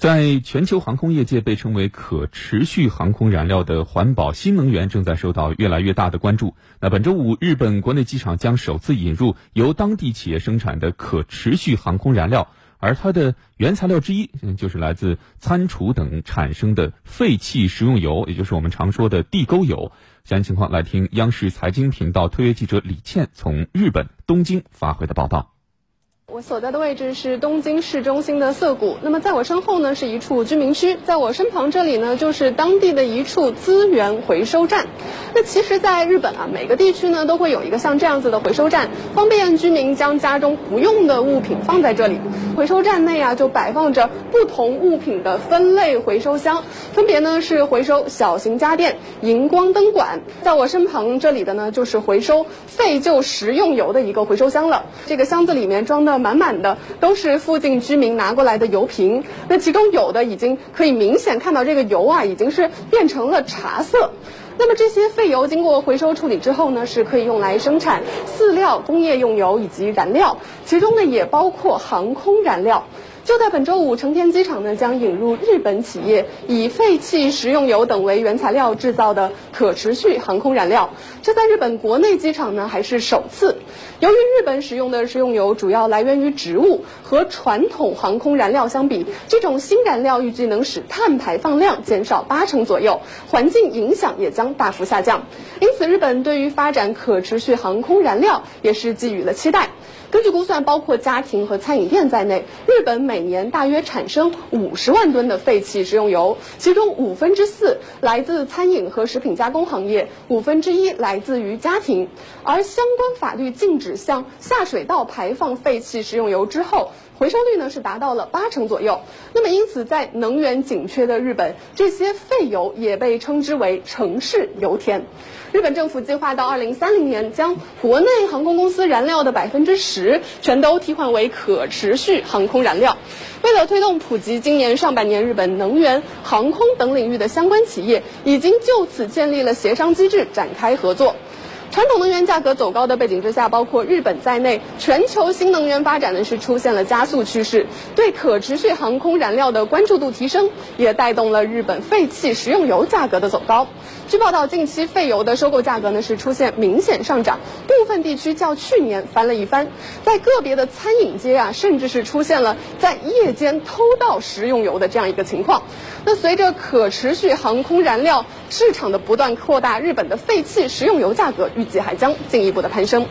在全球航空业界被称为可持续航空燃料的环保新能源正在受到越来越大的关注。那本周五，日本国内机场将首次引入由当地企业生产的可持续航空燃料，而它的原材料之一就是来自餐厨等产生的废弃食用油，也就是我们常说的地沟油。详细情况来听央视财经频道特约记者李倩从日本东京发回的报道。我所在的位置是东京市中心的涩谷，那么在我身后呢是一处居民区，在我身旁这里呢就是当地的一处资源回收站。那其实，在日本啊，每个地区呢都会有一个像这样子的回收站，方便居民将家中不用的物品放在这里。回收站内啊就摆放着不同物品的分类回收箱，分别呢是回收小型家电、荧光灯管。在我身旁这里的呢就是回收废旧食用油的一个回收箱了。这个箱子里面装的。满满的都是附近居民拿过来的油瓶，那其中有的已经可以明显看到这个油啊，已经是变成了茶色。那么这些废油经过回收处理之后呢，是可以用来生产饲料、工业用油以及燃料，其中呢也包括航空燃料。就在本周五，成田机场呢将引入日本企业以废弃食用油等为原材料制造的可持续航空燃料。这在日本国内机场呢还是首次。由于日本使用的食用油主要来源于植物，和传统航空燃料相比，这种新燃料预计能使碳排放量减少八成左右，环境影响也将大幅下降。因此，日本对于发展可持续航空燃料也是寄予了期待。根据估算，包括家庭和餐饮店在内，日本每年大约产生五十万吨的废弃食用油，其中五分之四来自餐饮和食品加工行业，五分之一来自于家庭。而相关法律禁止向下水道排放废弃食用油之后，回收率呢是达到了八成左右。那么，因此在能源紧缺的日本，这些废油也被称之为城市油田。日本政府计划到二零三零年将国内航空公司燃料的百分之十全都替换为可持续航空燃料。为了推动普及，今年上半年日本能源、航空等领域的相关企业已经就此建立了协商机制，展开合作。传统能源价格走高的背景之下，包括日本在内，全球新能源发展呢是出现了加速趋势。对可持续航空燃料的关注度提升，也带动了日本废弃食用油价格的走高。据报道，近期废油的收购价格呢是出现明显上涨，部分地区较去年翻了一番。在个别的餐饮街啊，甚至是出现了在夜间偷盗食用油的这样一个情况。那随着可持续航空燃料市场的不断扩大，日本的废弃食用油价格预计还将进一步的攀升。